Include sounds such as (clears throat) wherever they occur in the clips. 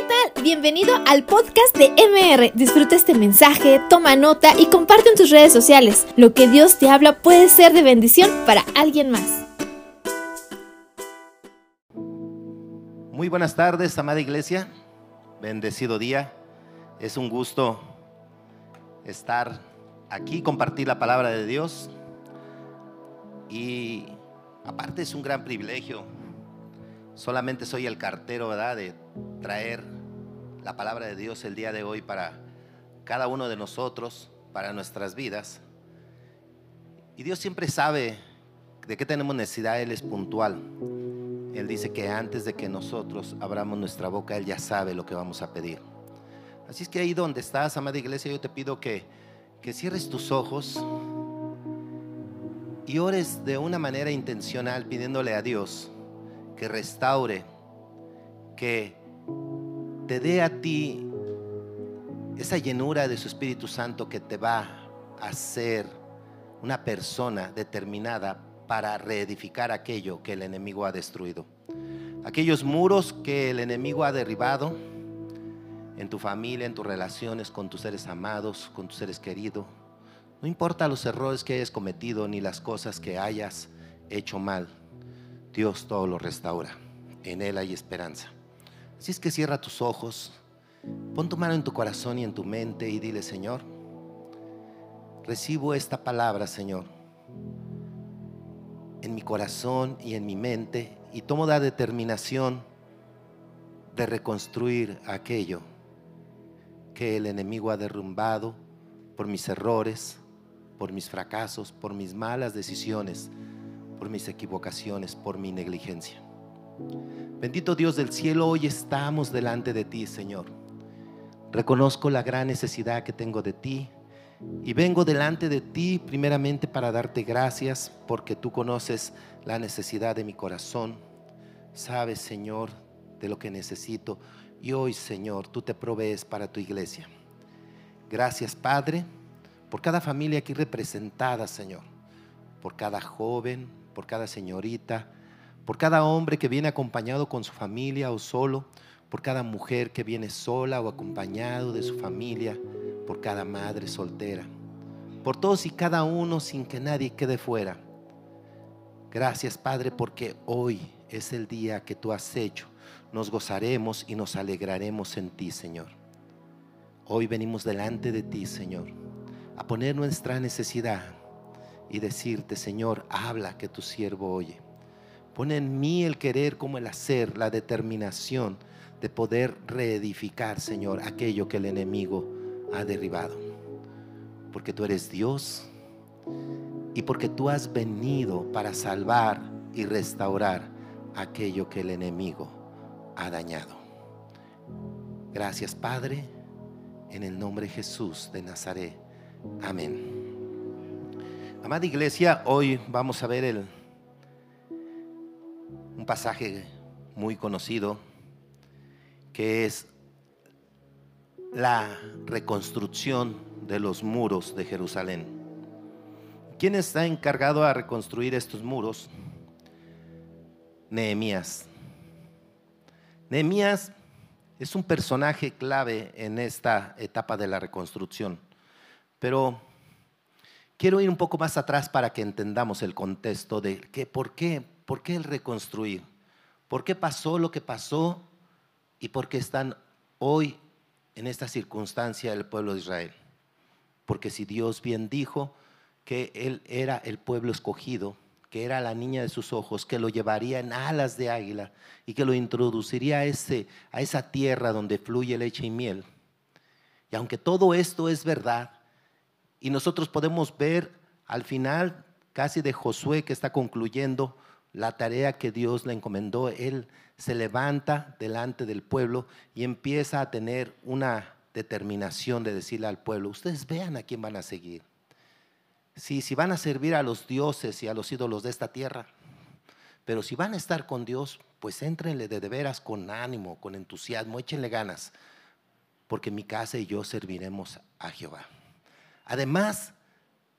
¿qué tal? Bienvenido al podcast de MR. Disfruta este mensaje, toma nota y comparte en tus redes sociales. Lo que Dios te habla puede ser de bendición para alguien más. Muy buenas tardes, amada iglesia. Bendecido día. Es un gusto estar aquí, compartir la palabra de Dios. Y aparte es un gran privilegio. Solamente soy el cartero, ¿verdad? De traer la palabra de Dios el día de hoy para cada uno de nosotros, para nuestras vidas. Y Dios siempre sabe de qué tenemos necesidad, Él es puntual. Él dice que antes de que nosotros abramos nuestra boca, Él ya sabe lo que vamos a pedir. Así es que ahí donde estás, amada iglesia, yo te pido que, que cierres tus ojos y ores de una manera intencional pidiéndole a Dios que restaure, que te dé a ti esa llenura de su Espíritu Santo que te va a hacer una persona determinada para reedificar aquello que el enemigo ha destruido. Aquellos muros que el enemigo ha derribado en tu familia, en tus relaciones con tus seres amados, con tus seres queridos. No importa los errores que hayas cometido ni las cosas que hayas hecho mal. Dios todo lo restaura. En Él hay esperanza. Así es que cierra tus ojos, pon tu mano en tu corazón y en tu mente y dile, Señor, recibo esta palabra, Señor en mi corazón y en mi mente y tomo la determinación de reconstruir aquello que el enemigo ha derrumbado por mis errores, por mis fracasos, por mis malas decisiones, por mis equivocaciones, por mi negligencia. Bendito Dios del cielo, hoy estamos delante de ti, Señor. Reconozco la gran necesidad que tengo de ti y vengo delante de ti primeramente para darte gracias porque tú conoces la necesidad de mi corazón. Sabes, Señor, de lo que necesito. Y hoy, Señor, tú te provees para tu iglesia. Gracias, Padre, por cada familia aquí representada, Señor. Por cada joven, por cada señorita, por cada hombre que viene acompañado con su familia o solo, por cada mujer que viene sola o acompañado de su familia por cada madre soltera, por todos y cada uno sin que nadie quede fuera. Gracias Padre porque hoy es el día que tú has hecho. Nos gozaremos y nos alegraremos en ti, Señor. Hoy venimos delante de ti, Señor, a poner nuestra necesidad y decirte, Señor, habla que tu siervo oye. Pone en mí el querer como el hacer, la determinación de poder reedificar, Señor, aquello que el enemigo ha derribado. Porque tú eres Dios y porque tú has venido para salvar y restaurar aquello que el enemigo ha dañado. Gracias Padre, en el nombre de Jesús de Nazaret. Amén. Amada iglesia, hoy vamos a ver el, un pasaje muy conocido que es la reconstrucción de los muros de Jerusalén. ¿Quién está encargado a reconstruir estos muros? Nehemías. Nehemías es un personaje clave en esta etapa de la reconstrucción. Pero quiero ir un poco más atrás para que entendamos el contexto de que, por qué, por qué el reconstruir, por qué pasó lo que pasó y por qué están hoy en esta circunstancia el pueblo de Israel. Porque si Dios bien dijo que Él era el pueblo escogido, que era la niña de sus ojos, que lo llevaría en alas de águila y que lo introduciría a, ese, a esa tierra donde fluye leche y miel. Y aunque todo esto es verdad, y nosotros podemos ver al final casi de Josué que está concluyendo la tarea que Dios le encomendó, él se levanta delante del pueblo y empieza a tener una determinación de decirle al pueblo, ustedes vean a quién van a seguir. Si, si van a servir a los dioses y a los ídolos de esta tierra, pero si van a estar con Dios, pues éntrenle de, de veras con ánimo, con entusiasmo, échenle ganas, porque mi casa y yo serviremos a Jehová. Además,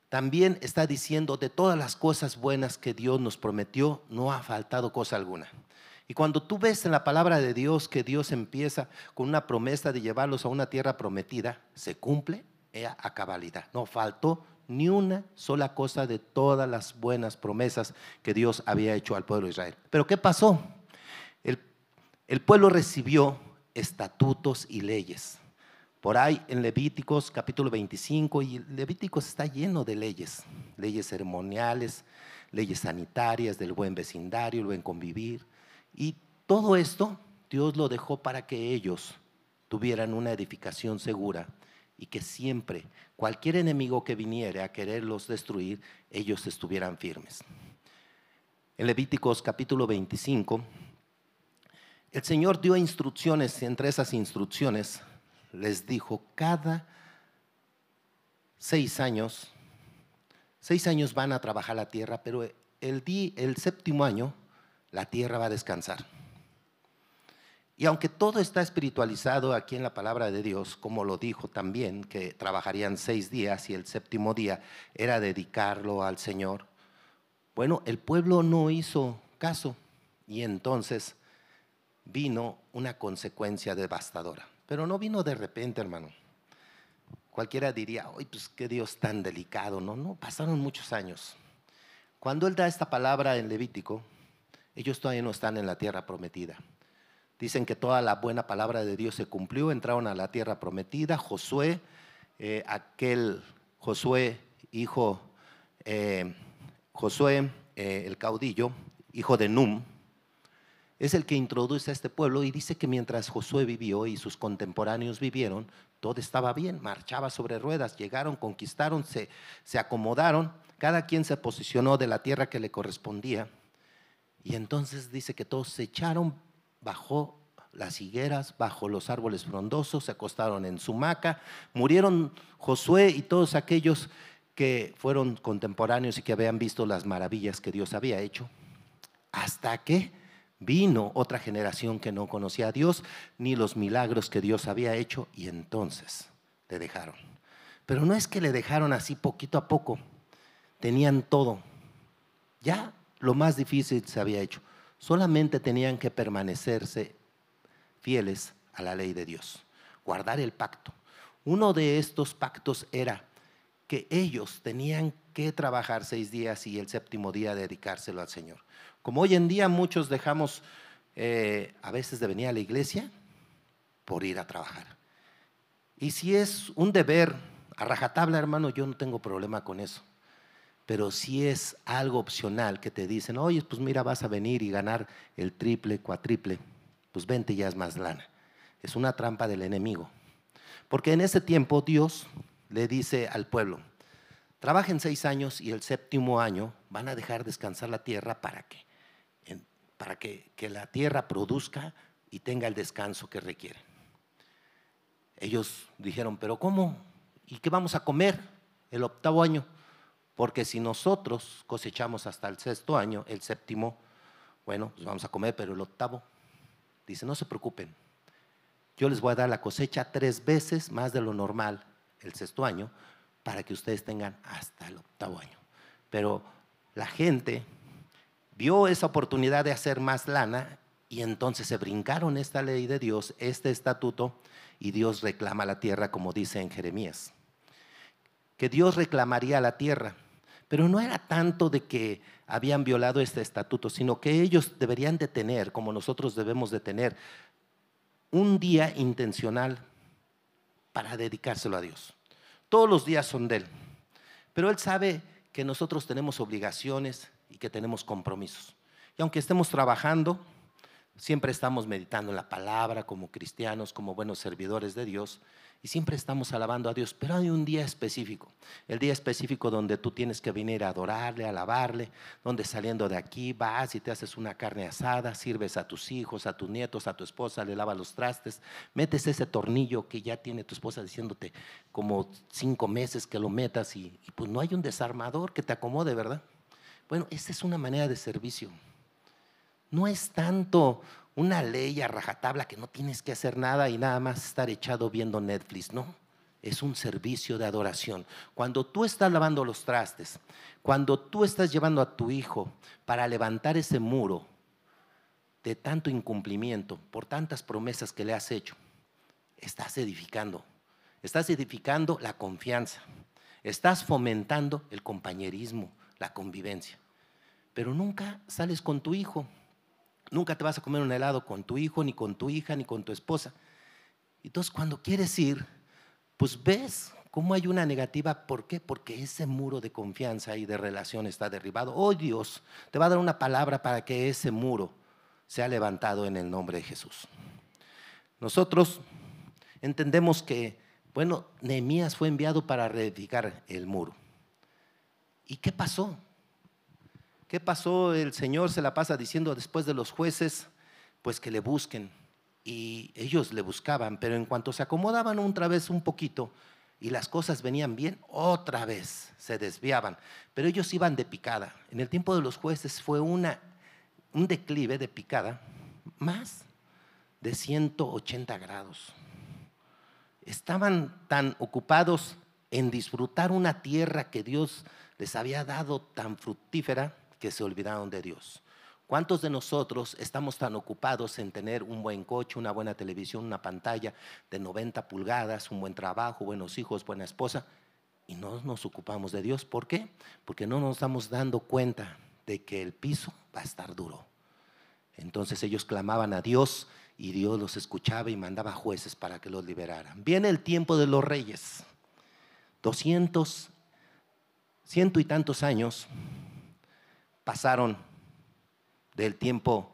también está diciendo de todas las cosas buenas que Dios nos prometió, no ha faltado cosa alguna. Y cuando tú ves en la palabra de Dios que Dios empieza con una promesa de llevarlos a una tierra prometida, se cumple a cabalidad. No faltó ni una sola cosa de todas las buenas promesas que Dios había hecho al pueblo de Israel. Pero ¿qué pasó? El, el pueblo recibió estatutos y leyes. Por ahí en Levíticos capítulo 25, y Levíticos está lleno de leyes, leyes ceremoniales, leyes sanitarias, del buen vecindario, el buen convivir. Y todo esto Dios lo dejó para que ellos tuvieran una edificación segura y que siempre cualquier enemigo que viniera a quererlos destruir, ellos estuvieran firmes. En Levíticos capítulo 25, el Señor dio instrucciones, entre esas instrucciones les dijo, cada seis años, seis años van a trabajar la tierra, pero el, el séptimo año la tierra va a descansar. Y aunque todo está espiritualizado aquí en la palabra de Dios, como lo dijo también, que trabajarían seis días y el séptimo día era dedicarlo al Señor, bueno, el pueblo no hizo caso y entonces vino una consecuencia devastadora. Pero no vino de repente, hermano. Cualquiera diría, ¡ay, pues qué Dios tan delicado! No, no, pasaron muchos años. Cuando Él da esta palabra en Levítico, ellos todavía no están en la tierra prometida. Dicen que toda la buena palabra de Dios se cumplió, entraron a la tierra prometida. Josué, eh, aquel Josué, hijo, eh, Josué, eh, el caudillo, hijo de Num, es el que introduce a este pueblo y dice que mientras Josué vivió y sus contemporáneos vivieron, todo estaba bien, marchaba sobre ruedas, llegaron, conquistaron, se, se acomodaron, cada quien se posicionó de la tierra que le correspondía. Y entonces dice que todos se echaron bajo las higueras, bajo los árboles frondosos, se acostaron en su maca, murieron Josué y todos aquellos que fueron contemporáneos y que habían visto las maravillas que Dios había hecho, hasta que Vino otra generación que no conocía a Dios ni los milagros que Dios había hecho y entonces le dejaron. Pero no es que le dejaron así poquito a poco, tenían todo. Ya lo más difícil se había hecho. Solamente tenían que permanecerse fieles a la ley de Dios, guardar el pacto. Uno de estos pactos era que ellos tenían que trabajar seis días y el séptimo día dedicárselo al Señor. Como hoy en día muchos dejamos eh, a veces de venir a la iglesia por ir a trabajar. Y si es un deber a rajatabla, hermano, yo no tengo problema con eso. Pero si es algo opcional que te dicen, oye, pues mira, vas a venir y ganar el triple, cuatriple, pues vente ya es más lana. Es una trampa del enemigo. Porque en ese tiempo Dios le dice al pueblo, trabajen seis años y el séptimo año van a dejar descansar la tierra para qué? Para que, la tierra produzca y tenga el descanso que requiere. Ellos dijeron, pero ¿cómo? ¿Y qué vamos a comer el octavo año? Porque si nosotros cosechamos hasta el sexto año, el séptimo, bueno, pues vamos a comer, pero el octavo, dice, no se preocupen, yo les voy a dar la cosecha tres veces más de lo normal el sexto año para que ustedes tengan hasta el octavo año. Pero la gente vio esa oportunidad de hacer más lana y entonces se brincaron esta ley de Dios, este estatuto, y Dios reclama la tierra, como dice en Jeremías. Que Dios reclamaría la tierra, pero no era tanto de que habían violado este estatuto, sino que ellos deberían de tener, como nosotros debemos de tener, un día intencional para dedicárselo a Dios. Todos los días son de Él, pero Él sabe que nosotros tenemos obligaciones, y que tenemos compromisos. Y aunque estemos trabajando, siempre estamos meditando la palabra como cristianos, como buenos servidores de Dios, y siempre estamos alabando a Dios, pero hay un día específico, el día específico donde tú tienes que venir a adorarle, a alabarle, donde saliendo de aquí vas y te haces una carne asada, sirves a tus hijos, a tus nietos, a tu esposa, le lavas los trastes, metes ese tornillo que ya tiene tu esposa diciéndote como cinco meses que lo metas y, y pues no hay un desarmador que te acomode, ¿verdad? Bueno, esa es una manera de servicio. No es tanto una ley a rajatabla que no tienes que hacer nada y nada más estar echado viendo Netflix, no. Es un servicio de adoración. Cuando tú estás lavando los trastes, cuando tú estás llevando a tu hijo para levantar ese muro, de tanto incumplimiento, por tantas promesas que le has hecho, estás edificando. Estás edificando la confianza. Estás fomentando el compañerismo, la convivencia. Pero nunca sales con tu hijo. Nunca te vas a comer un helado con tu hijo, ni con tu hija, ni con tu esposa. Entonces cuando quieres ir, pues ves cómo hay una negativa. ¿Por qué? Porque ese muro de confianza y de relación está derribado. Oh Dios, te va a dar una palabra para que ese muro sea levantado en el nombre de Jesús. Nosotros entendemos que, bueno, Nehemías fue enviado para reedificar el muro. ¿Y qué pasó? ¿Qué pasó? El Señor se la pasa diciendo después de los jueces, pues que le busquen. Y ellos le buscaban, pero en cuanto se acomodaban otra vez un poquito y las cosas venían bien, otra vez se desviaban. Pero ellos iban de picada. En el tiempo de los jueces fue una, un declive de picada más de 180 grados estaban tan ocupados en disfrutar una tierra que Dios les había dado tan fructífera que se olvidaron de Dios. ¿Cuántos de nosotros estamos tan ocupados en tener un buen coche, una buena televisión, una pantalla de 90 pulgadas, un buen trabajo, buenos hijos, buena esposa, y no nos ocupamos de Dios? ¿Por qué? Porque no nos estamos dando cuenta de que el piso va a estar duro. Entonces ellos clamaban a Dios y Dios los escuchaba y mandaba jueces para que los liberaran. Viene el tiempo de los reyes. Doscientos, ciento y tantos años pasaron del tiempo,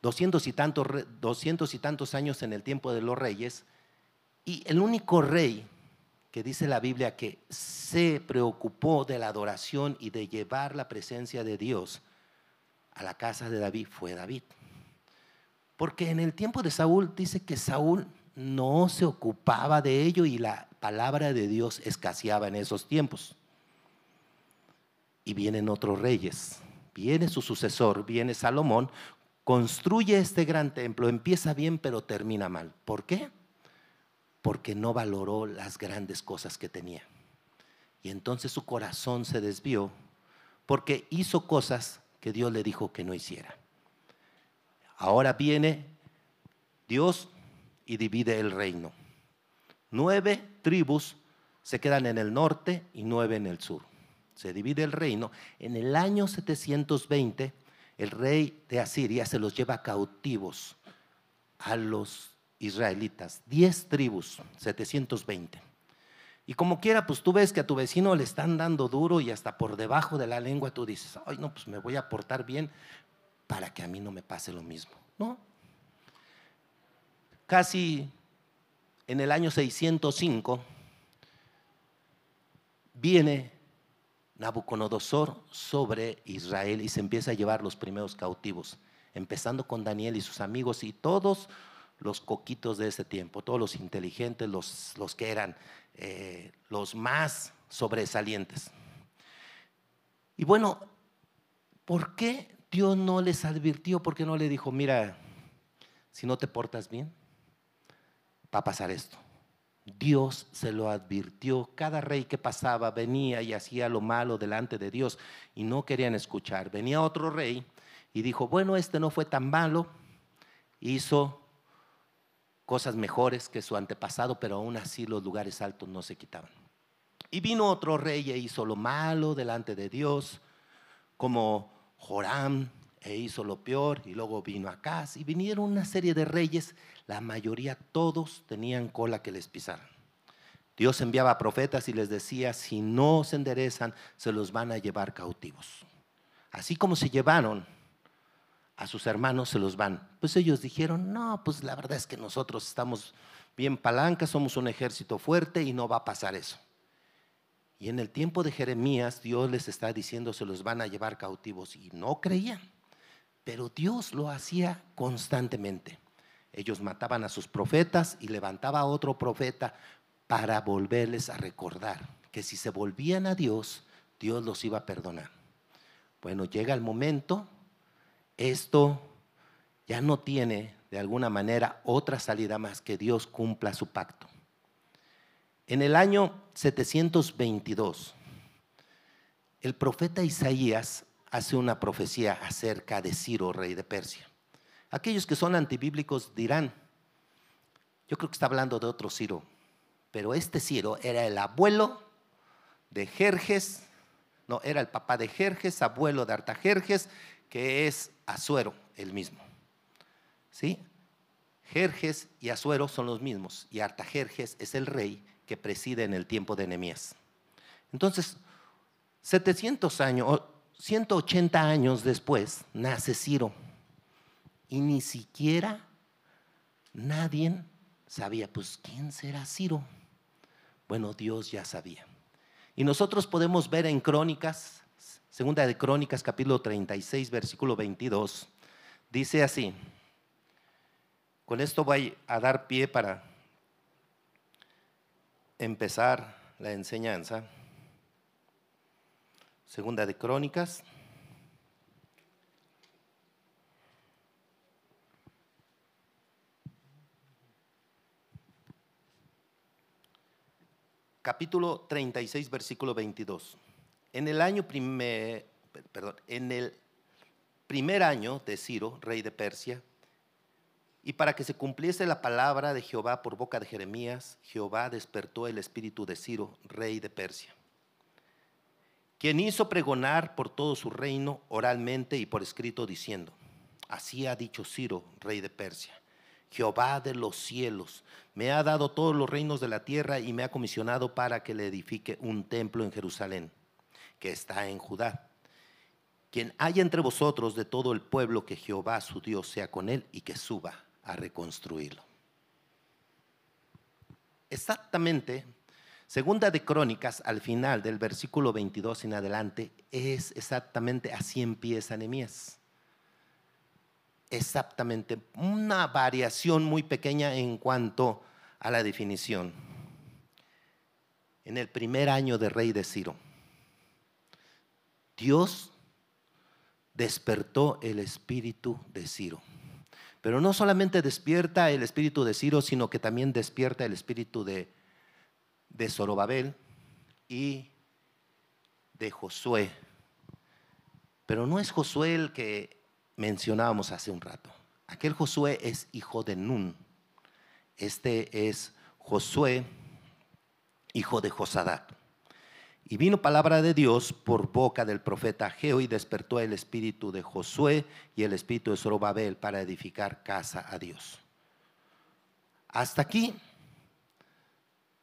doscientos y tantos, doscientos y tantos años en el tiempo de los reyes, y el único rey que dice la Biblia que se preocupó de la adoración y de llevar la presencia de Dios a la casa de David fue David. Porque en el tiempo de Saúl dice que Saúl no se ocupaba de ello y la palabra de Dios escaseaba en esos tiempos. Vienen otros reyes, viene su sucesor, viene Salomón, construye este gran templo, empieza bien pero termina mal. ¿Por qué? Porque no valoró las grandes cosas que tenía. Y entonces su corazón se desvió porque hizo cosas que Dios le dijo que no hiciera. Ahora viene Dios y divide el reino. Nueve tribus se quedan en el norte y nueve en el sur. Se divide el reino. En el año 720, el rey de Asiria se los lleva cautivos a los israelitas. Diez tribus, 720. Y como quiera, pues tú ves que a tu vecino le están dando duro y hasta por debajo de la lengua tú dices, ay, no, pues me voy a portar bien, para que a mí no me pase lo mismo. No. Casi en el año 605 viene Nabucodonosor sobre Israel y se empieza a llevar los primeros cautivos, empezando con Daniel y sus amigos y todos los coquitos de ese tiempo, todos los inteligentes, los, los que eran eh, los más sobresalientes. Y bueno, ¿por qué Dios no les advirtió porque no le dijo, mira, si no te portas bien, va a pasar esto. Dios se lo advirtió. Cada rey que pasaba venía y hacía lo malo delante de Dios y no querían escuchar. Venía otro rey y dijo, bueno, este no fue tan malo, hizo cosas mejores que su antepasado, pero aún así los lugares altos no se quitaban. Y vino otro rey e hizo lo malo delante de Dios, como Joram e hizo lo peor y luego vino Acaz y vinieron una serie de reyes, la mayoría todos tenían cola que les pisaran. Dios enviaba profetas y les decía, si no se enderezan, se los van a llevar cautivos. Así como se llevaron a sus hermanos, se los van. Pues ellos dijeron, no, pues la verdad es que nosotros estamos bien palancas, somos un ejército fuerte y no va a pasar eso. Y en el tiempo de Jeremías, Dios les está diciendo, se los van a llevar cautivos. Y no creían. Pero Dios lo hacía constantemente. Ellos mataban a sus profetas y levantaba a otro profeta para volverles a recordar que si se volvían a Dios, Dios los iba a perdonar. Bueno, llega el momento, esto ya no tiene de alguna manera otra salida más que Dios cumpla su pacto. En el año 722, el profeta Isaías hace una profecía acerca de Ciro, rey de Persia. Aquellos que son antibíblicos dirán, yo creo que está hablando de otro Ciro, pero este Ciro era el abuelo de Jerjes, no, era el papá de Jerjes, abuelo de Artajerjes, que es Azuero, el mismo. ¿Sí? Jerjes y Azuero son los mismos, y Artajerjes es el rey que preside en el tiempo de Nehemías. Entonces, 700 años, 180 años después, nace Ciro, y ni siquiera nadie sabía, pues, ¿quién será Ciro? Bueno, Dios ya sabía. Y nosotros podemos ver en Crónicas, segunda de Crónicas, capítulo 36, versículo 22, dice así, con esto voy a dar pie para empezar la enseñanza. Segunda de Crónicas. Capítulo 36, versículo 22. En el año primer, perdón, en el primer año de Ciro, rey de Persia, y para que se cumpliese la palabra de Jehová por boca de Jeremías, Jehová despertó el espíritu de Ciro, rey de Persia, quien hizo pregonar por todo su reino oralmente y por escrito diciendo, así ha dicho Ciro, rey de Persia, Jehová de los cielos, me ha dado todos los reinos de la tierra y me ha comisionado para que le edifique un templo en Jerusalén, que está en Judá. Quien haya entre vosotros de todo el pueblo que Jehová su Dios sea con él y que suba a reconstruirlo. Exactamente, segunda de Crónicas, al final del versículo 22 en adelante, es exactamente así empieza Nehemías exactamente una variación muy pequeña en cuanto a la definición. En el primer año de rey de Ciro, Dios despertó el espíritu de Ciro. Pero no solamente despierta el espíritu de Ciro, sino que también despierta el espíritu de, de Zorobabel y de Josué. Pero no es Josué el que mencionábamos hace un rato. Aquel Josué es hijo de Nun. Este es Josué, hijo de Josadat. Y vino palabra de Dios por boca del profeta Geo y despertó el espíritu de Josué y el espíritu de Zorobabel para edificar casa a Dios. Hasta aquí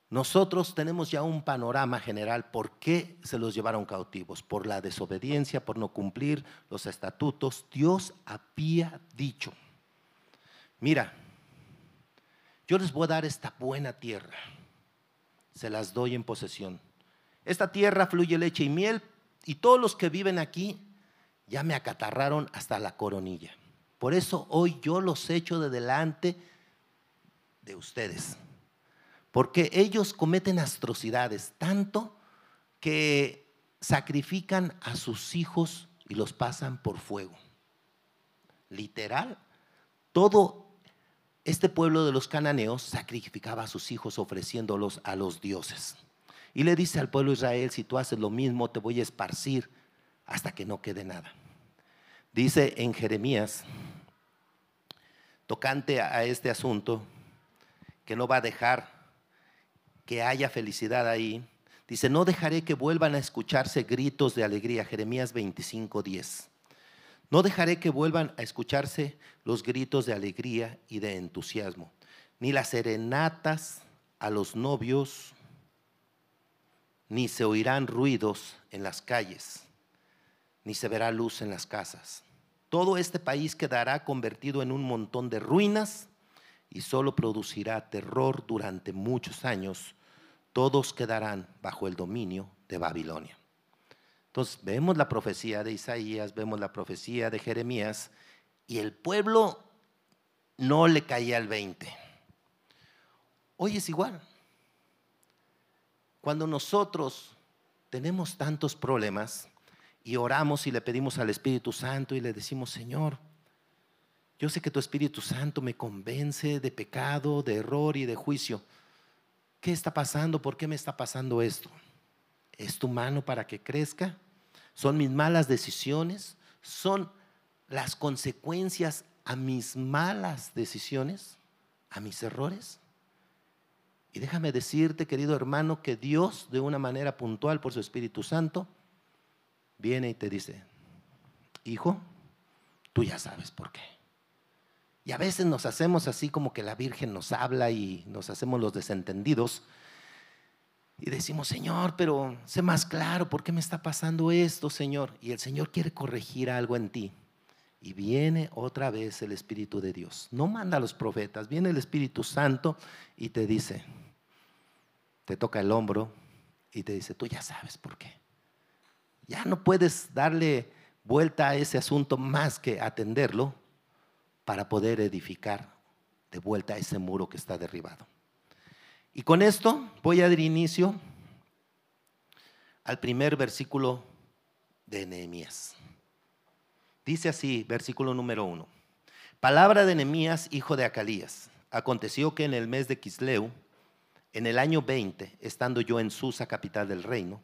nosotros tenemos ya un panorama general por qué se los llevaron cautivos, por la desobediencia, por no cumplir los estatutos. Dios había dicho, mira, yo les voy a dar esta buena tierra, se las doy en posesión. Esta tierra fluye leche y miel y todos los que viven aquí ya me acatarraron hasta la coronilla. Por eso hoy yo los echo de delante de ustedes porque ellos cometen atrocidades, tanto que sacrifican a sus hijos y los pasan por fuego. Literal, todo este pueblo de los cananeos sacrificaba a sus hijos ofreciéndolos a los dioses. Y le dice al pueblo de Israel, si tú haces lo mismo, te voy a esparcir hasta que no quede nada. Dice en Jeremías, tocante a este asunto, que no va a dejar que haya felicidad ahí. Dice, no dejaré que vuelvan a escucharse gritos de alegría. Jeremías 25, 10. No dejaré que vuelvan a escucharse los gritos de alegría y de entusiasmo, ni las serenatas a los novios, ni se oirán ruidos en las calles, ni se verá luz en las casas. Todo este país quedará convertido en un montón de ruinas y solo producirá terror durante muchos años todos quedarán bajo el dominio de Babilonia. Entonces vemos la profecía de Isaías, vemos la profecía de Jeremías y el pueblo no le caía el 20. Hoy es igual. Cuando nosotros tenemos tantos problemas y oramos y le pedimos al Espíritu Santo y le decimos, Señor, yo sé que tu Espíritu Santo me convence de pecado, de error y de juicio. ¿Qué está pasando? ¿Por qué me está pasando esto? ¿Es tu mano para que crezca? ¿Son mis malas decisiones? ¿Son las consecuencias a mis malas decisiones, a mis errores. Y déjame decirte, querido hermano, que Dios, de una manera puntual por su Espíritu Santo, viene y te dice, hijo, tú ya sabes por qué. Y a veces nos hacemos así como que la Virgen nos habla y nos hacemos los desentendidos. Y decimos, Señor, pero sé más claro, ¿por qué me está pasando esto, Señor? Y el Señor quiere corregir algo en ti. Y viene otra vez el Espíritu de Dios. No manda a los profetas, viene el Espíritu Santo y te dice, te toca el hombro y te dice, tú ya sabes por qué. Ya no puedes darle vuelta a ese asunto más que atenderlo para poder edificar de vuelta ese muro que está derribado. Y con esto voy a dar inicio al primer versículo de Nehemías. Dice así, versículo número uno. Palabra de Nehemías, hijo de Acalías. Aconteció que en el mes de Quisleu, en el año 20, estando yo en Susa, capital del reino,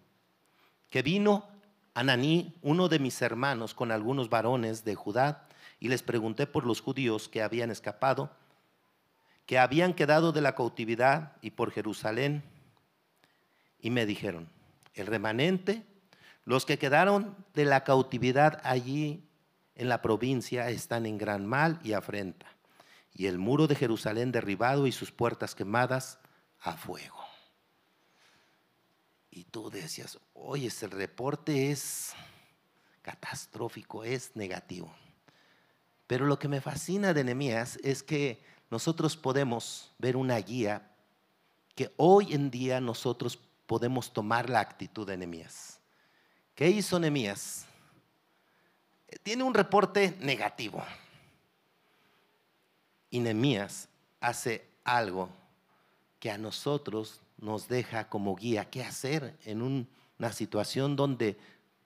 que vino Ananí, uno de mis hermanos, con algunos varones de Judá, y les pregunté por los judíos que habían escapado, que habían quedado de la cautividad y por Jerusalén, y me dijeron, el remanente, los que quedaron de la cautividad allí en la provincia están en gran mal y afrenta, y el muro de Jerusalén derribado y sus puertas quemadas a fuego. Y tú decías, oye, el reporte es catastrófico, es negativo. Pero lo que me fascina de Nehemías es que nosotros podemos ver una guía que hoy en día nosotros podemos tomar la actitud de Nehemías. ¿Qué hizo Nehemías? tiene un reporte negativo. Y Nehemías hace algo que a nosotros nos deja como guía qué hacer en una situación donde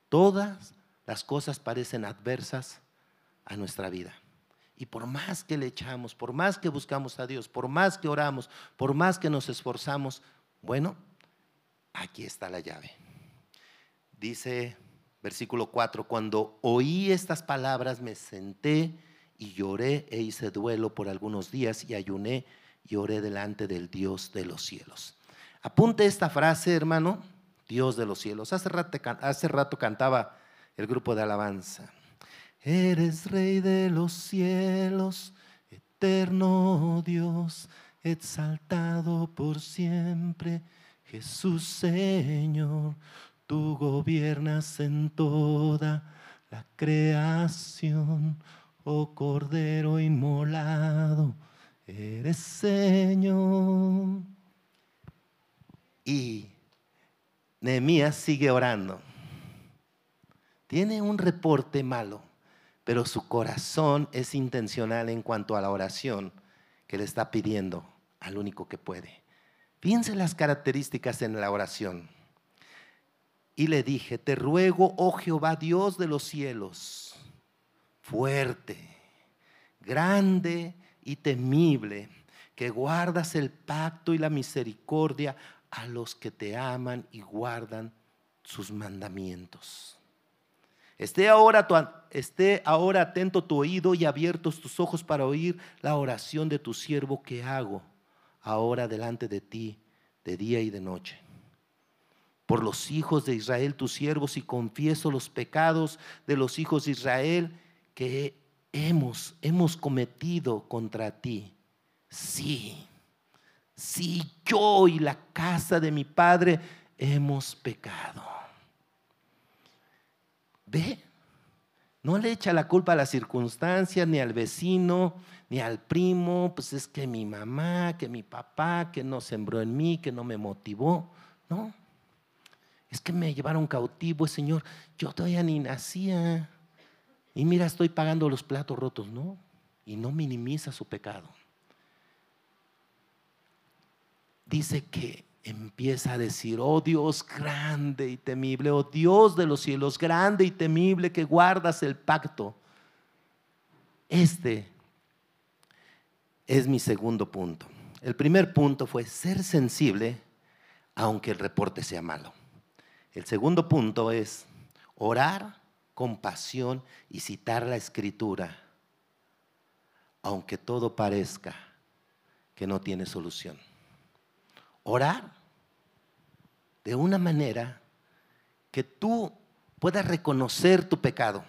todas las cosas parecen adversas a nuestra vida. Y por más que le echamos, por más que buscamos a Dios, por más que oramos, por más que nos esforzamos, bueno, aquí está la llave. Dice Versículo 4, cuando oí estas palabras me senté y lloré e hice duelo por algunos días y ayuné y oré delante del Dios de los cielos. Apunte esta frase, hermano, Dios de los cielos. Hace rato, hace rato cantaba el grupo de alabanza. Eres rey de los cielos, eterno Dios, exaltado por siempre, Jesús Señor. Tú gobiernas en toda la creación, oh Cordero inmolado, eres Señor. Y Nehemías sigue orando. Tiene un reporte malo, pero su corazón es intencional en cuanto a la oración que le está pidiendo al único que puede. Fíjense las características en la oración. Y le dije, te ruego, oh Jehová Dios de los cielos, fuerte, grande y temible, que guardas el pacto y la misericordia a los que te aman y guardan sus mandamientos. Esté ahora, esté ahora atento tu oído y abiertos tus ojos para oír la oración de tu siervo que hago ahora delante de ti de día y de noche por los hijos de Israel, tus siervos, y confieso los pecados de los hijos de Israel que hemos, hemos cometido contra ti. Sí, sí, yo y la casa de mi padre hemos pecado. Ve, no le echa la culpa a las circunstancias, ni al vecino, ni al primo, pues es que mi mamá, que mi papá, que no sembró en mí, que no me motivó. No, es que me llevaron cautivo, Señor, yo todavía ni nacía. Y mira, estoy pagando los platos rotos, ¿no? Y no minimiza su pecado. Dice que empieza a decir, oh Dios grande y temible, oh Dios de los cielos, grande y temible que guardas el pacto. Este es mi segundo punto. El primer punto fue ser sensible aunque el reporte sea malo. El segundo punto es orar con pasión y citar la escritura, aunque todo parezca que no tiene solución. Orar de una manera que tú puedas reconocer tu pecado,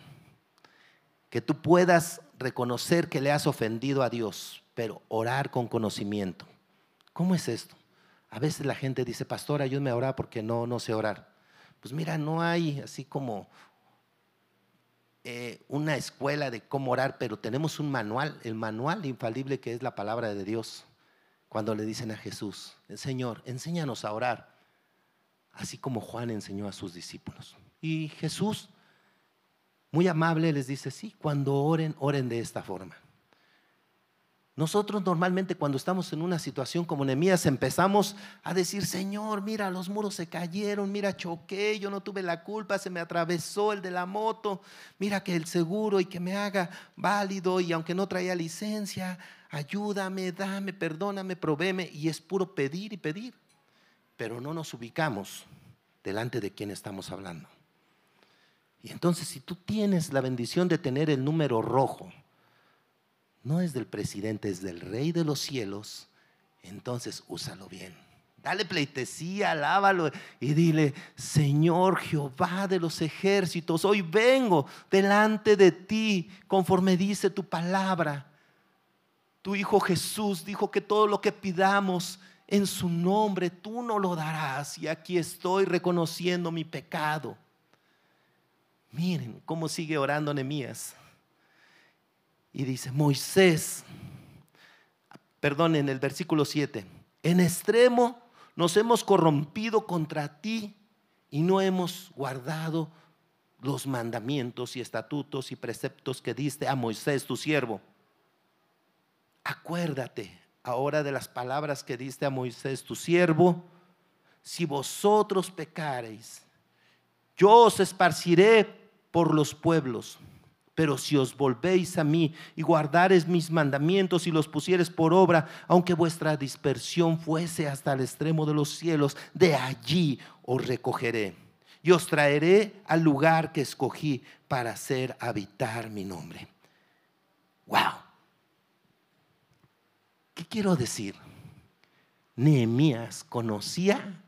que tú puedas reconocer que le has ofendido a Dios, pero orar con conocimiento. ¿Cómo es esto? A veces la gente dice, pastor, ayúdame a orar porque no, no sé orar. Pues mira, no hay así como eh, una escuela de cómo orar, pero tenemos un manual, el manual infalible que es la palabra de Dios. Cuando le dicen a Jesús, Señor, enséñanos a orar, así como Juan enseñó a sus discípulos. Y Jesús, muy amable, les dice, sí, cuando oren, oren de esta forma. Nosotros normalmente cuando estamos en una situación como Nehemías empezamos a decir, Señor, mira, los muros se cayeron, mira, choqué, yo no tuve la culpa, se me atravesó el de la moto, mira que el seguro y que me haga válido y aunque no traía licencia, ayúdame, dame, perdóname, provéme y es puro pedir y pedir. Pero no nos ubicamos delante de quien estamos hablando. Y entonces si tú tienes la bendición de tener el número rojo, no es del presidente, es del rey de los cielos, entonces úsalo bien. Dale pleitesía, alábalo y dile, Señor Jehová de los ejércitos, hoy vengo delante de ti conforme dice tu palabra. Tu Hijo Jesús dijo que todo lo que pidamos en su nombre, tú no lo darás. Y aquí estoy reconociendo mi pecado. Miren cómo sigue orando Nehemías. Y dice, Moisés, perdón, en el versículo 7, en extremo nos hemos corrompido contra ti y no hemos guardado los mandamientos y estatutos y preceptos que diste a Moisés, tu siervo. Acuérdate ahora de las palabras que diste a Moisés, tu siervo. Si vosotros pecareis, yo os esparciré por los pueblos pero si os volvéis a mí y guardares mis mandamientos y los pusieres por obra, aunque vuestra dispersión fuese hasta el extremo de los cielos, de allí os recogeré y os traeré al lugar que escogí para hacer habitar mi nombre. Wow. ¿Qué quiero decir? Nehemías conocía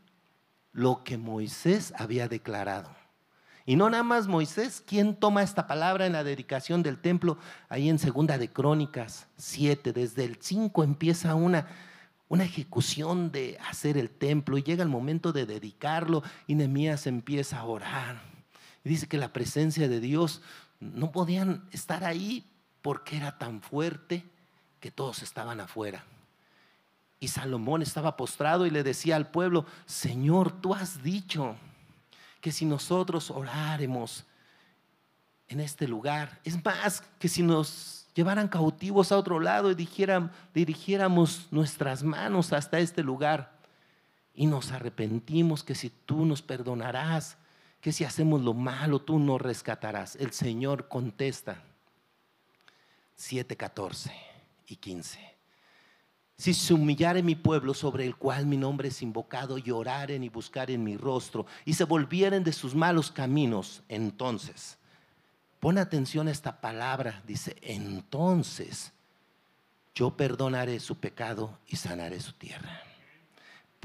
lo que Moisés había declarado. Y no nada más Moisés, ¿quién toma esta palabra en la dedicación del templo? Ahí en Segunda de Crónicas 7, desde el 5 empieza una, una ejecución de hacer el templo y llega el momento de dedicarlo y Nehemías empieza a orar. Y dice que la presencia de Dios no podían estar ahí porque era tan fuerte que todos estaban afuera. Y Salomón estaba postrado y le decía al pueblo, Señor, tú has dicho que si nosotros oráremos en este lugar, es más que si nos llevaran cautivos a otro lado y dirigiéramos nuestras manos hasta este lugar y nos arrepentimos, que si tú nos perdonarás, que si hacemos lo malo, tú nos rescatarás. El Señor contesta 7, 14 y 15 si se humillare mi pueblo sobre el cual mi nombre es invocado, y oraren y buscaren mi rostro, y se volvieren de sus malos caminos, entonces, pon atención a esta palabra, dice, entonces yo perdonaré su pecado y sanaré su tierra.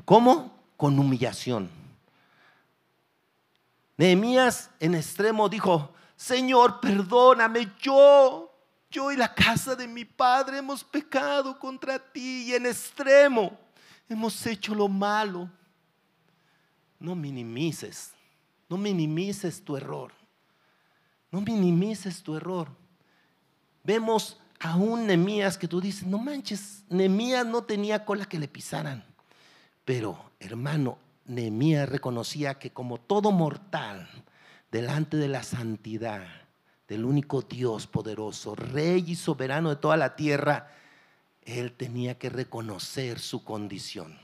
¿Cómo? Con humillación. Nehemías en extremo dijo, Señor, perdóname, yo yo y la casa de mi padre hemos pecado contra ti y en extremo hemos hecho lo malo. No minimices, no minimices tu error. No minimices tu error. Vemos a un Nemías que tú dices, no manches, Nemías no tenía cola que le pisaran. Pero, hermano, Nemías reconocía que como todo mortal, delante de la santidad, del único Dios poderoso, rey y soberano de toda la tierra, él tenía que reconocer su condición.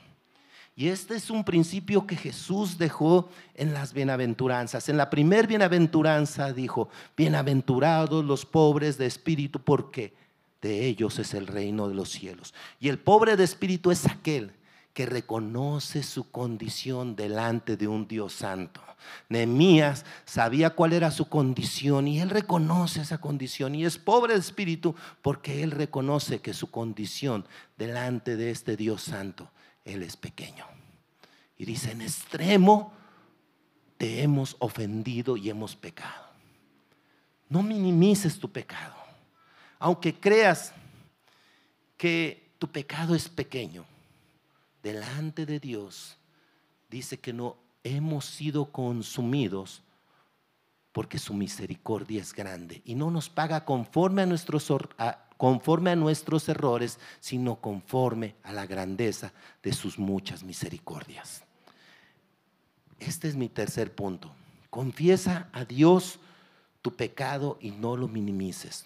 Y este es un principio que Jesús dejó en las bienaventuranzas. En la primer bienaventuranza dijo, bienaventurados los pobres de espíritu, porque de ellos es el reino de los cielos. Y el pobre de espíritu es aquel que reconoce su condición delante de un Dios santo. Nehemías sabía cuál era su condición y él reconoce esa condición y es pobre de espíritu porque él reconoce que su condición delante de este Dios santo, él es pequeño. Y dice, en extremo te hemos ofendido y hemos pecado. No minimices tu pecado. Aunque creas que tu pecado es pequeño, delante de Dios dice que no hemos sido consumidos porque su misericordia es grande y no nos paga conforme a nuestros, conforme a nuestros errores, sino conforme a la grandeza de sus muchas misericordias. Este es mi tercer punto. Confiesa a Dios tu pecado y no lo minimices.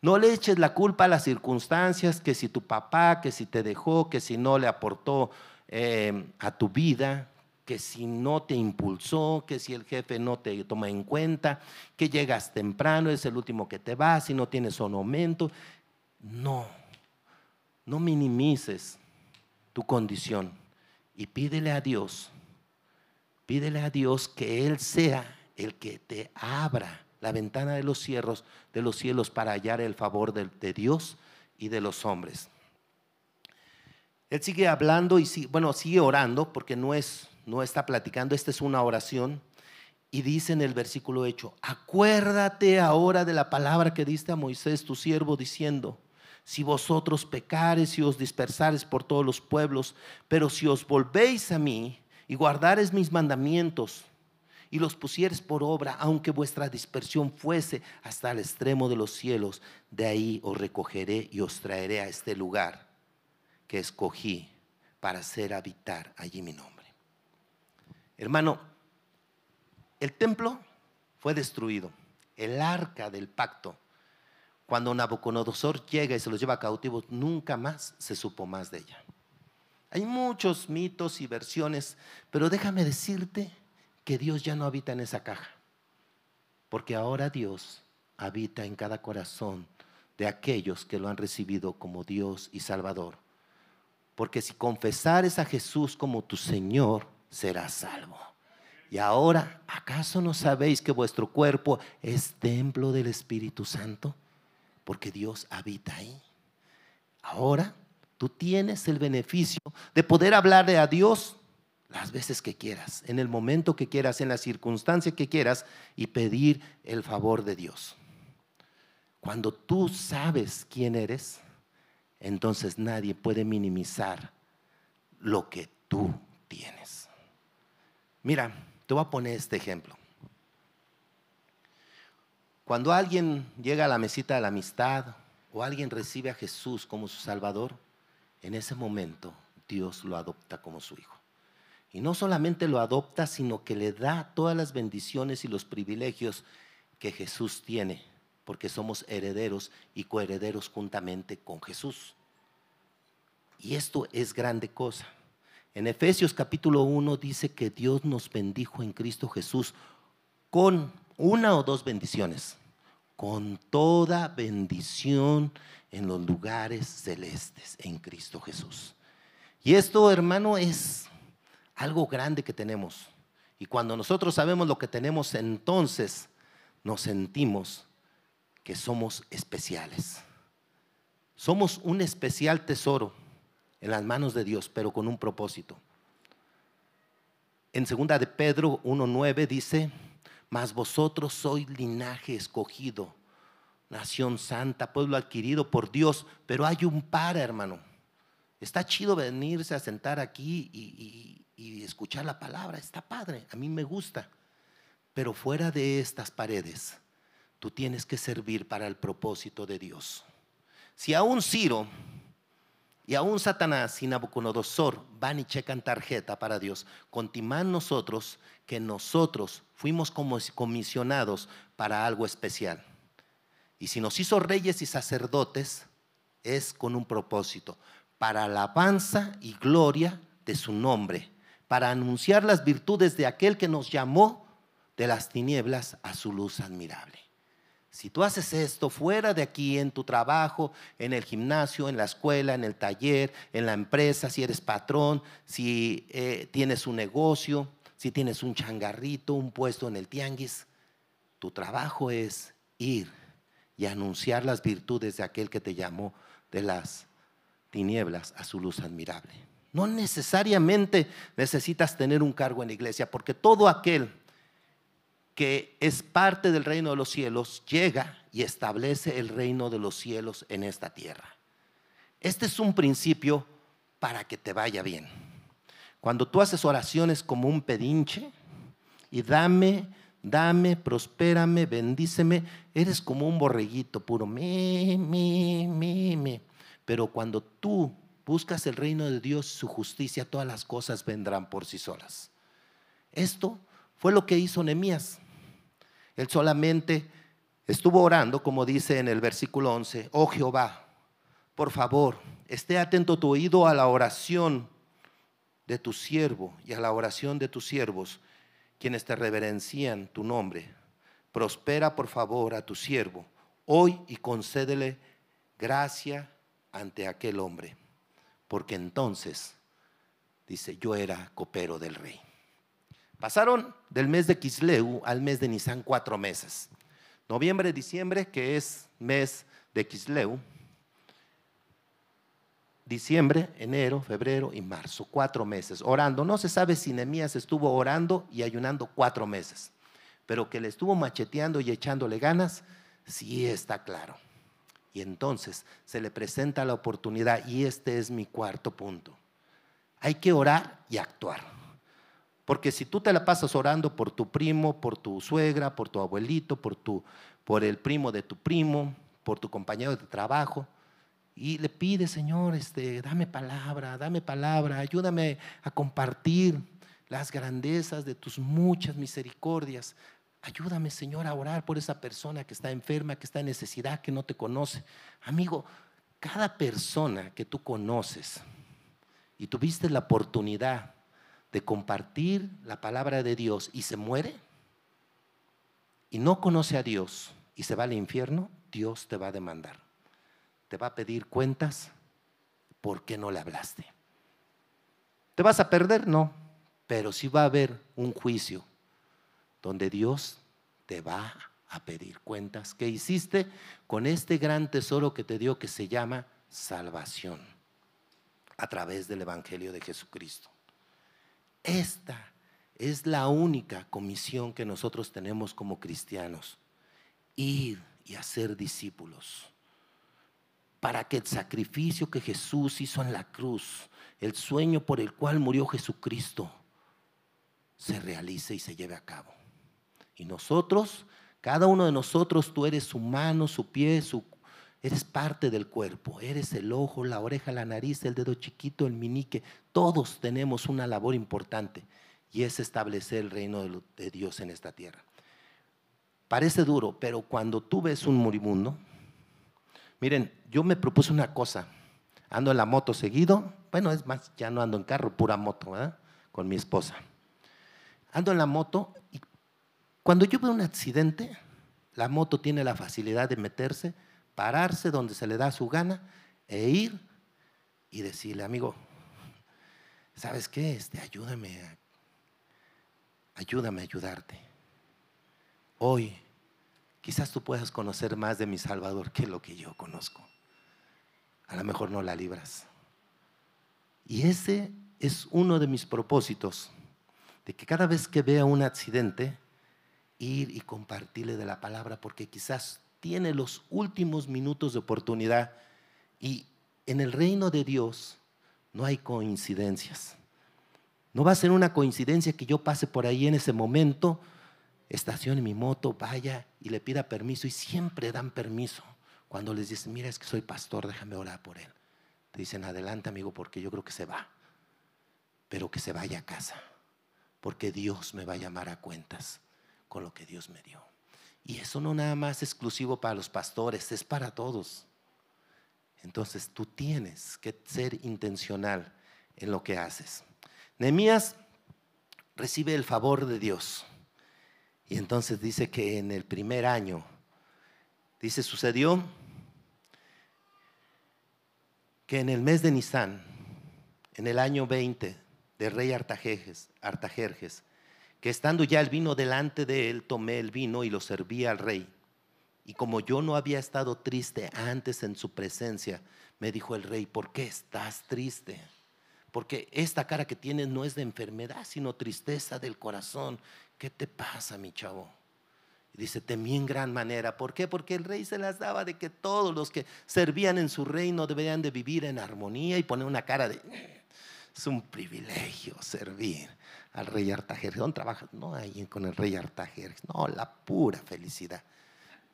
No le eches la culpa a las circunstancias, que si tu papá, que si te dejó, que si no le aportó eh, a tu vida, que si no te impulsó, que si el jefe no te toma en cuenta, que llegas temprano, es el último que te va, si no tienes un aumento. No, no minimices tu condición y pídele a Dios, pídele a Dios que Él sea el que te abra la ventana de los cielos, de los cielos para hallar el favor de, Dios y de los hombres. Él sigue hablando y bueno, sigue orando porque no es no está platicando, esta es una oración. Y dice en el versículo hecho, acuérdate ahora de la palabra que diste a Moisés, tu siervo, diciendo, si vosotros pecares y os dispersares por todos los pueblos, pero si os volvéis a mí y guardares mis mandamientos y los pusieres por obra, aunque vuestra dispersión fuese hasta el extremo de los cielos, de ahí os recogeré y os traeré a este lugar que escogí para hacer habitar allí mi nombre. Hermano, el templo fue destruido. El arca del pacto, cuando Nabucodonosor llega y se los lleva cautivos, nunca más se supo más de ella. Hay muchos mitos y versiones, pero déjame decirte que Dios ya no habita en esa caja, porque ahora Dios habita en cada corazón de aquellos que lo han recibido como Dios y Salvador. Porque si confesares a Jesús como tu Señor, será salvo. Y ahora, ¿acaso no sabéis que vuestro cuerpo es templo del Espíritu Santo? Porque Dios habita ahí. Ahora tú tienes el beneficio de poder hablarle a Dios las veces que quieras, en el momento que quieras, en la circunstancia que quieras y pedir el favor de Dios. Cuando tú sabes quién eres, entonces nadie puede minimizar lo que tú tienes. Mira, te voy a poner este ejemplo. Cuando alguien llega a la mesita de la amistad o alguien recibe a Jesús como su Salvador, en ese momento Dios lo adopta como su hijo. Y no solamente lo adopta, sino que le da todas las bendiciones y los privilegios que Jesús tiene, porque somos herederos y coherederos juntamente con Jesús. Y esto es grande cosa. En Efesios capítulo 1 dice que Dios nos bendijo en Cristo Jesús con una o dos bendiciones, con toda bendición en los lugares celestes en Cristo Jesús. Y esto, hermano, es algo grande que tenemos. Y cuando nosotros sabemos lo que tenemos, entonces nos sentimos que somos especiales. Somos un especial tesoro en las manos de Dios, pero con un propósito. En segunda de Pedro 1.9 dice, mas vosotros sois linaje escogido, nación santa, pueblo adquirido por Dios, pero hay un para, hermano. Está chido venirse a sentar aquí y, y escuchar la palabra, está padre, a mí me gusta. Pero fuera de estas paredes, tú tienes que servir para el propósito de Dios. Si aún Ciro y aún Satanás y Nabucodonosor van y checan tarjeta para Dios. Contiman nosotros que nosotros fuimos como comisionados para algo especial. Y si nos hizo reyes y sacerdotes, es con un propósito, para alabanza y gloria de su nombre, para anunciar las virtudes de aquel que nos llamó de las tinieblas a su luz admirable. Si tú haces esto fuera de aquí, en tu trabajo, en el gimnasio, en la escuela, en el taller, en la empresa, si eres patrón, si eh, tienes un negocio, si tienes un changarrito, un puesto en el tianguis, tu trabajo es ir y anunciar las virtudes de aquel que te llamó de las tinieblas a su luz admirable. No necesariamente necesitas tener un cargo en la iglesia, porque todo aquel que es parte del reino de los cielos llega y establece el reino de los cielos en esta tierra. Este es un principio para que te vaya bien. Cuando tú haces oraciones como un pedinche y dame, dame, prospérame, bendíceme, eres como un borreguito puro, me, me, me, me. Pero cuando tú buscas el reino de Dios, su justicia, todas las cosas vendrán por sí solas. Esto fue lo que hizo Nehemías. Él solamente estuvo orando, como dice en el versículo 11, oh Jehová, por favor, esté atento tu oído a la oración de tu siervo y a la oración de tus siervos, quienes te reverencian tu nombre. Prospera, por favor, a tu siervo hoy y concédele gracia ante aquel hombre, porque entonces, dice, yo era copero del rey. Pasaron del mes de Kisleu al mes de Nisan cuatro meses. Noviembre, diciembre, que es mes de Kisleu. Diciembre, enero, febrero y marzo, cuatro meses, orando. No se sabe si Nemías estuvo orando y ayunando cuatro meses, pero que le estuvo macheteando y echándole ganas, sí está claro. Y entonces se le presenta la oportunidad y este es mi cuarto punto. Hay que orar y actuar. Porque si tú te la pasas orando por tu primo, por tu suegra, por tu abuelito, por, tu, por el primo de tu primo, por tu compañero de trabajo, y le pides, Señor, este, dame palabra, dame palabra, ayúdame a compartir las grandezas de tus muchas misericordias. Ayúdame, Señor, a orar por esa persona que está enferma, que está en necesidad, que no te conoce. Amigo, cada persona que tú conoces y tuviste la oportunidad de compartir la palabra de Dios y se muere y no conoce a Dios y se va al infierno, Dios te va a demandar. Te va a pedir cuentas por qué no le hablaste. ¿Te vas a perder? No, pero sí va a haber un juicio donde Dios te va a pedir cuentas. ¿Qué hiciste con este gran tesoro que te dio que se llama salvación a través del Evangelio de Jesucristo? Esta es la única comisión que nosotros tenemos como cristianos. Ir y hacer discípulos. Para que el sacrificio que Jesús hizo en la cruz, el sueño por el cual murió Jesucristo, se realice y se lleve a cabo. Y nosotros, cada uno de nosotros, tú eres su mano, su pie, su, eres parte del cuerpo. Eres el ojo, la oreja, la nariz, el dedo chiquito, el minique. Todos tenemos una labor importante y es establecer el reino de Dios en esta tierra. Parece duro, pero cuando tú ves un moribundo, miren, yo me propuse una cosa. Ando en la moto seguido. Bueno, es más, ya no ando en carro, pura moto, ¿verdad? Con mi esposa. Ando en la moto y cuando yo veo un accidente, la moto tiene la facilidad de meterse pararse donde se le da su gana e ir y decirle, amigo, ¿sabes qué? Este, ayúdame, ayúdame a ayudarte. Hoy quizás tú puedas conocer más de mi Salvador que lo que yo conozco. A lo mejor no la libras. Y ese es uno de mis propósitos, de que cada vez que vea un accidente, ir y compartirle de la palabra, porque quizás tiene los últimos minutos de oportunidad y en el reino de Dios no hay coincidencias. No va a ser una coincidencia que yo pase por ahí en ese momento, estacione mi moto, vaya y le pida permiso y siempre dan permiso. Cuando les dicen, mira, es que soy pastor, déjame orar por él. Te dicen, adelante amigo, porque yo creo que se va. Pero que se vaya a casa, porque Dios me va a llamar a cuentas con lo que Dios me dio. Y eso no nada más exclusivo para los pastores, es para todos. Entonces tú tienes que ser intencional en lo que haces. Nehemías recibe el favor de Dios. Y entonces dice que en el primer año Dice, sucedió que en el mes de Nisan, en el año 20 del rey Artajerjes, Artajerjes, que estando ya el vino delante de él, tomé el vino y lo serví al rey. Y como yo no había estado triste antes en su presencia, me dijo el rey, ¿por qué estás triste? Porque esta cara que tienes no es de enfermedad, sino tristeza del corazón. ¿Qué te pasa, mi chavo? Y dice, temí en gran manera. ¿Por qué? Porque el rey se las daba de que todos los que servían en su reino deberían de vivir en armonía y poner una cara de, es un privilegio servir al rey Artajerjes. ¿Dónde trabajas? No, ahí con el rey Artajerjes. No, la pura felicidad.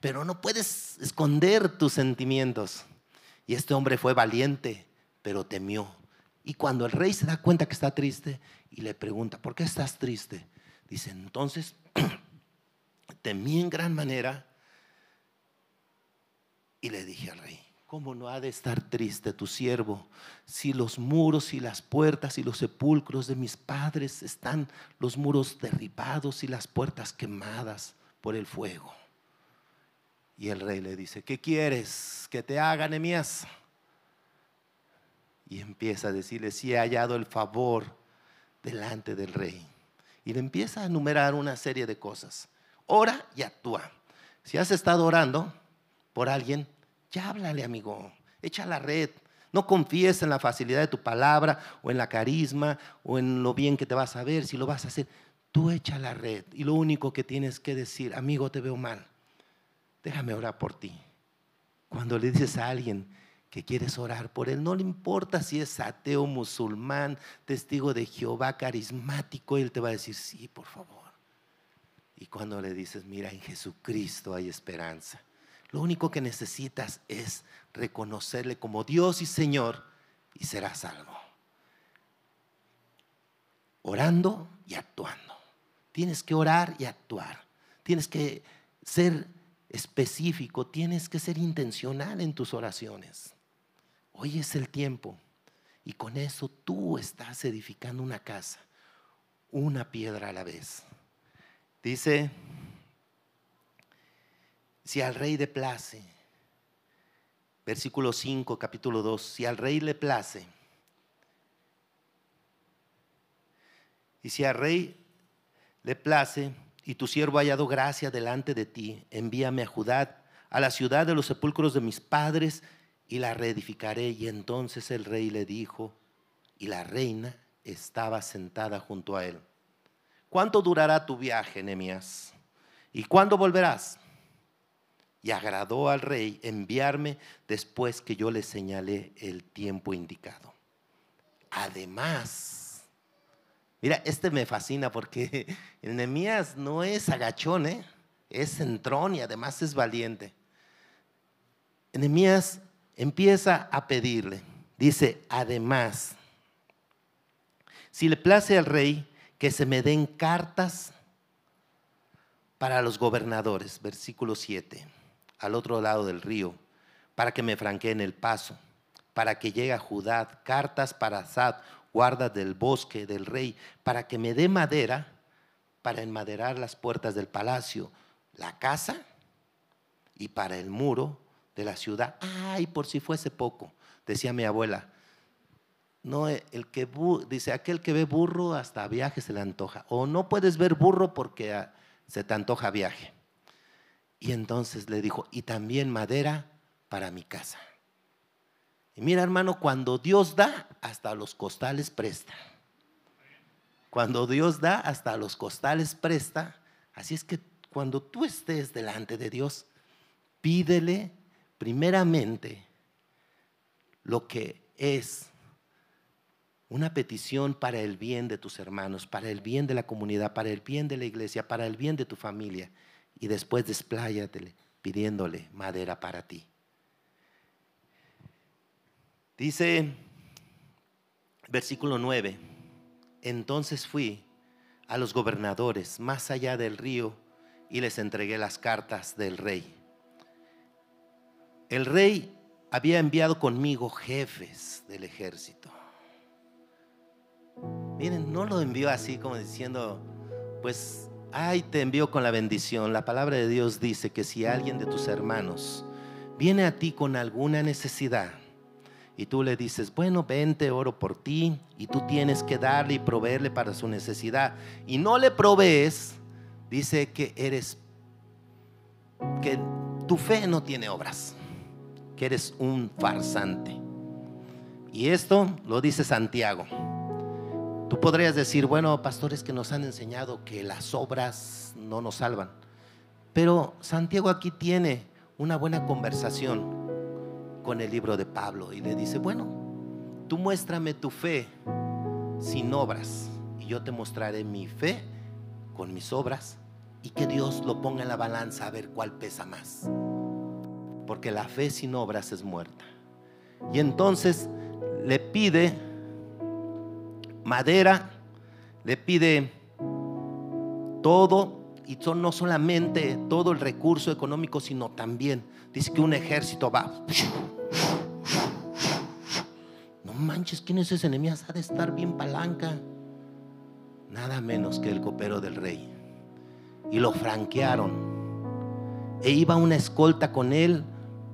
Pero no puedes esconder tus sentimientos. Y este hombre fue valiente, pero temió. Y cuando el rey se da cuenta que está triste y le pregunta, ¿por qué estás triste? Dice, entonces (clears throat) temí en gran manera y le dije al rey, ¿cómo no ha de estar triste tu siervo si los muros y las puertas y los sepulcros de mis padres están los muros derribados y las puertas quemadas por el fuego? Y el rey le dice, ¿qué quieres que te haga, Nemías? Y empieza a decirle, si he hallado el favor delante del rey. Y le empieza a enumerar una serie de cosas. Ora y actúa. Si has estado orando por alguien, ya háblale, amigo. Echa la red. No confíes en la facilidad de tu palabra o en la carisma o en lo bien que te vas a ver, si lo vas a hacer. Tú echa la red y lo único que tienes que decir, amigo, te veo mal. Déjame orar por ti. Cuando le dices a alguien, que quieres orar por él. No le importa si es ateo, musulmán, testigo de Jehová, carismático, él te va a decir, sí, por favor. Y cuando le dices, mira, en Jesucristo hay esperanza. Lo único que necesitas es reconocerle como Dios y Señor y serás salvo. Orando y actuando. Tienes que orar y actuar. Tienes que ser específico, tienes que ser intencional en tus oraciones. Hoy es el tiempo. Y con eso tú estás edificando una casa, una piedra a la vez. Dice, si al rey le place, versículo 5, capítulo 2, si al rey le place, y si al rey le place, y tu siervo haya dado gracia delante de ti, envíame a Judá, a la ciudad de los sepulcros de mis padres, y la reedificaré. Y entonces el rey le dijo, y la reina estaba sentada junto a él. ¿Cuánto durará tu viaje, Nehemías? ¿Y cuándo volverás? Y agradó al rey enviarme después que yo le señalé el tiempo indicado. Además, mira, este me fascina porque (laughs) Nehemías no es agachón, ¿eh? es centrón y además es valiente. Nehemías empieza a pedirle. Dice, además, si le place al rey que se me den cartas para los gobernadores, versículo 7, al otro lado del río, para que me franqueen el paso, para que llegue a Judá, cartas para Asad, guarda del bosque del rey, para que me dé madera para enmaderar las puertas del palacio, la casa y para el muro de la ciudad. Ay, por si fuese poco, decía mi abuela. No, el que dice aquel que ve burro hasta viaje se le antoja. O no puedes ver burro porque ah, se te antoja viaje. Y entonces le dijo, y también madera para mi casa. Y mira, hermano, cuando Dios da, hasta los costales presta. Cuando Dios da, hasta los costales presta. Así es que cuando tú estés delante de Dios, pídele primeramente lo que es una petición para el bien de tus hermanos, para el bien de la comunidad, para el bien de la iglesia, para el bien de tu familia. Y después despláyatele pidiéndole madera para ti. Dice versículo 9, entonces fui a los gobernadores más allá del río y les entregué las cartas del rey el rey había enviado conmigo jefes del ejército. Miren, no lo envió así como diciendo, pues ay, te envío con la bendición. La palabra de Dios dice que si alguien de tus hermanos viene a ti con alguna necesidad y tú le dices, bueno, vente, oro por ti, y tú tienes que darle y proveerle para su necesidad, y no le provees, dice que eres, que tu fe no tiene obras, que eres un farsante. Y esto lo dice Santiago. Tú podrías decir, bueno, pastores que nos han enseñado que las obras no nos salvan. Pero Santiago aquí tiene una buena conversación con el libro de Pablo y le dice, bueno, tú muéstrame tu fe sin obras y yo te mostraré mi fe con mis obras y que Dios lo ponga en la balanza a ver cuál pesa más. Porque la fe sin obras es muerta. Y entonces le pide madera, le pide todo, y son no solamente todo el recurso económico, sino también, dice que un ejército va. No manches, ¿quién es ese enemigo? Ha de estar bien palanca. Nada menos que el copero del rey. Y lo franquearon. E iba una escolta con él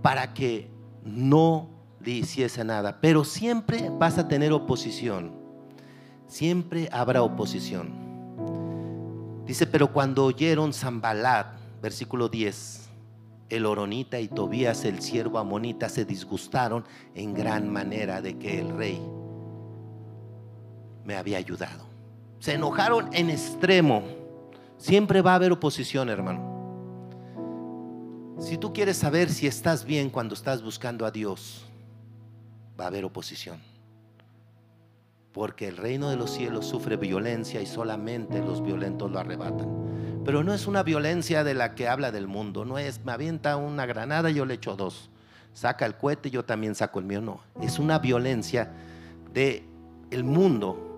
para que no le hiciese nada. Pero siempre vas a tener oposición. Siempre habrá oposición. Dice, pero cuando oyeron Zambalat, versículo 10, el Oronita y Tobías, el siervo amonita, se disgustaron en gran manera de que el rey me había ayudado. Se enojaron en extremo. Siempre va a haber oposición, hermano. Si tú quieres saber si estás bien cuando estás buscando a Dios, va a haber oposición. Porque el reino de los cielos sufre violencia y solamente los violentos lo arrebatan. Pero no es una violencia de la que habla del mundo. No es, me avienta una granada y yo le echo dos. Saca el cohete y yo también saco el mío. No, es una violencia de el mundo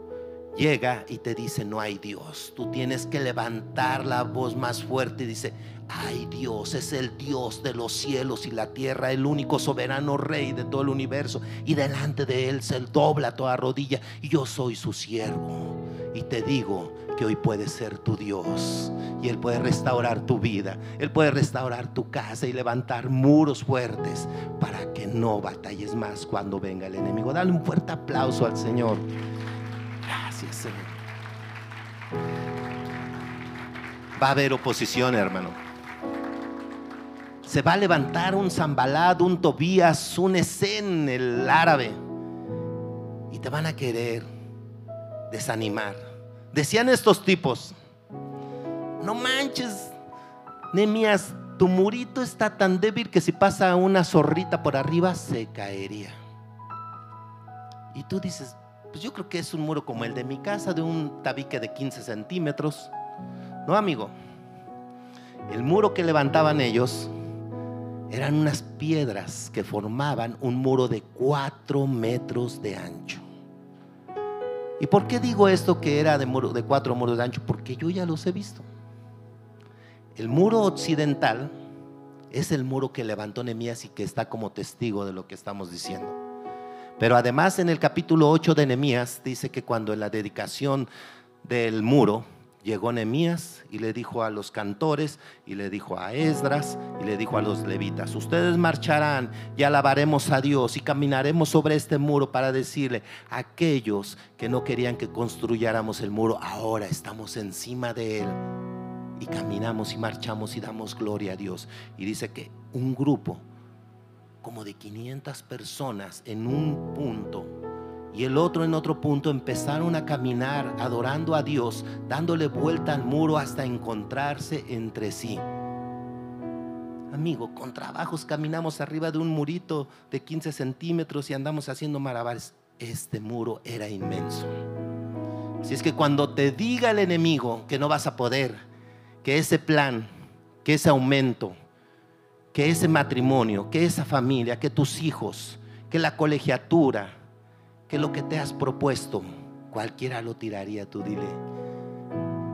llega y te dice, no hay Dios. Tú tienes que levantar la voz más fuerte y dice, ay Dios, es el Dios de los cielos y la tierra, el único soberano rey de todo el universo. Y delante de Él se dobla toda rodilla y yo soy su siervo. Y te digo que hoy puede ser tu Dios y Él puede restaurar tu vida. Él puede restaurar tu casa y levantar muros fuertes para que no batalles más cuando venga el enemigo. Dale un fuerte aplauso al Señor. Va a haber oposición, hermano. Se va a levantar un Zambalad, un Tobías, un Esen, el árabe. Y te van a querer desanimar. Decían estos tipos, no manches, Nemías, tu murito está tan débil que si pasa una zorrita por arriba se caería. Y tú dices, pues yo creo que es un muro como el de mi casa, de un tabique de 15 centímetros. No, amigo. El muro que levantaban ellos eran unas piedras que formaban un muro de 4 metros de ancho. ¿Y por qué digo esto que era de, muro, de cuatro muros de ancho? Porque yo ya los he visto. El muro occidental es el muro que levantó Nehemías y que está como testigo de lo que estamos diciendo. Pero además en el capítulo 8 de Nehemías dice que cuando en la dedicación del muro llegó Nehemías y le dijo a los cantores y le dijo a Esdras y le dijo a los levitas, ustedes marcharán y alabaremos a Dios y caminaremos sobre este muro para decirle aquellos que no querían que construyéramos el muro, ahora estamos encima de él y caminamos y marchamos y damos gloria a Dios. Y dice que un grupo como de 500 personas en un punto y el otro en otro punto empezaron a caminar adorando a Dios, dándole vuelta al muro hasta encontrarse entre sí. Amigo, con trabajos caminamos arriba de un murito de 15 centímetros y andamos haciendo maravillas. Este muro era inmenso. Si es que cuando te diga el enemigo que no vas a poder, que ese plan, que ese aumento, que ese matrimonio, que esa familia, que tus hijos, que la colegiatura, que lo que te has propuesto, cualquiera lo tiraría, tú dile,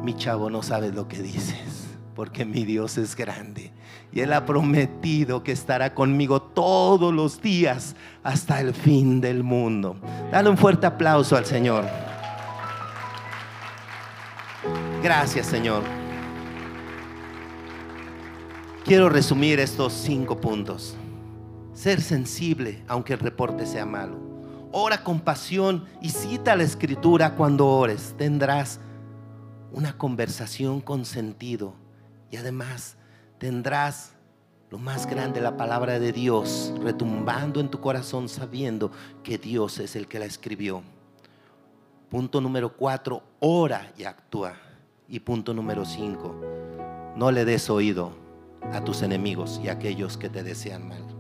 mi chavo no sabes lo que dices, porque mi Dios es grande y Él ha prometido que estará conmigo todos los días hasta el fin del mundo. Dale un fuerte aplauso al Señor. Gracias Señor. Quiero resumir estos cinco puntos. Ser sensible aunque el reporte sea malo. Ora con pasión y cita la escritura cuando ores. Tendrás una conversación con sentido y además tendrás lo más grande, la palabra de Dios, retumbando en tu corazón sabiendo que Dios es el que la escribió. Punto número cuatro, ora y actúa. Y punto número cinco, no le des oído a tus enemigos y a aquellos que te desean mal.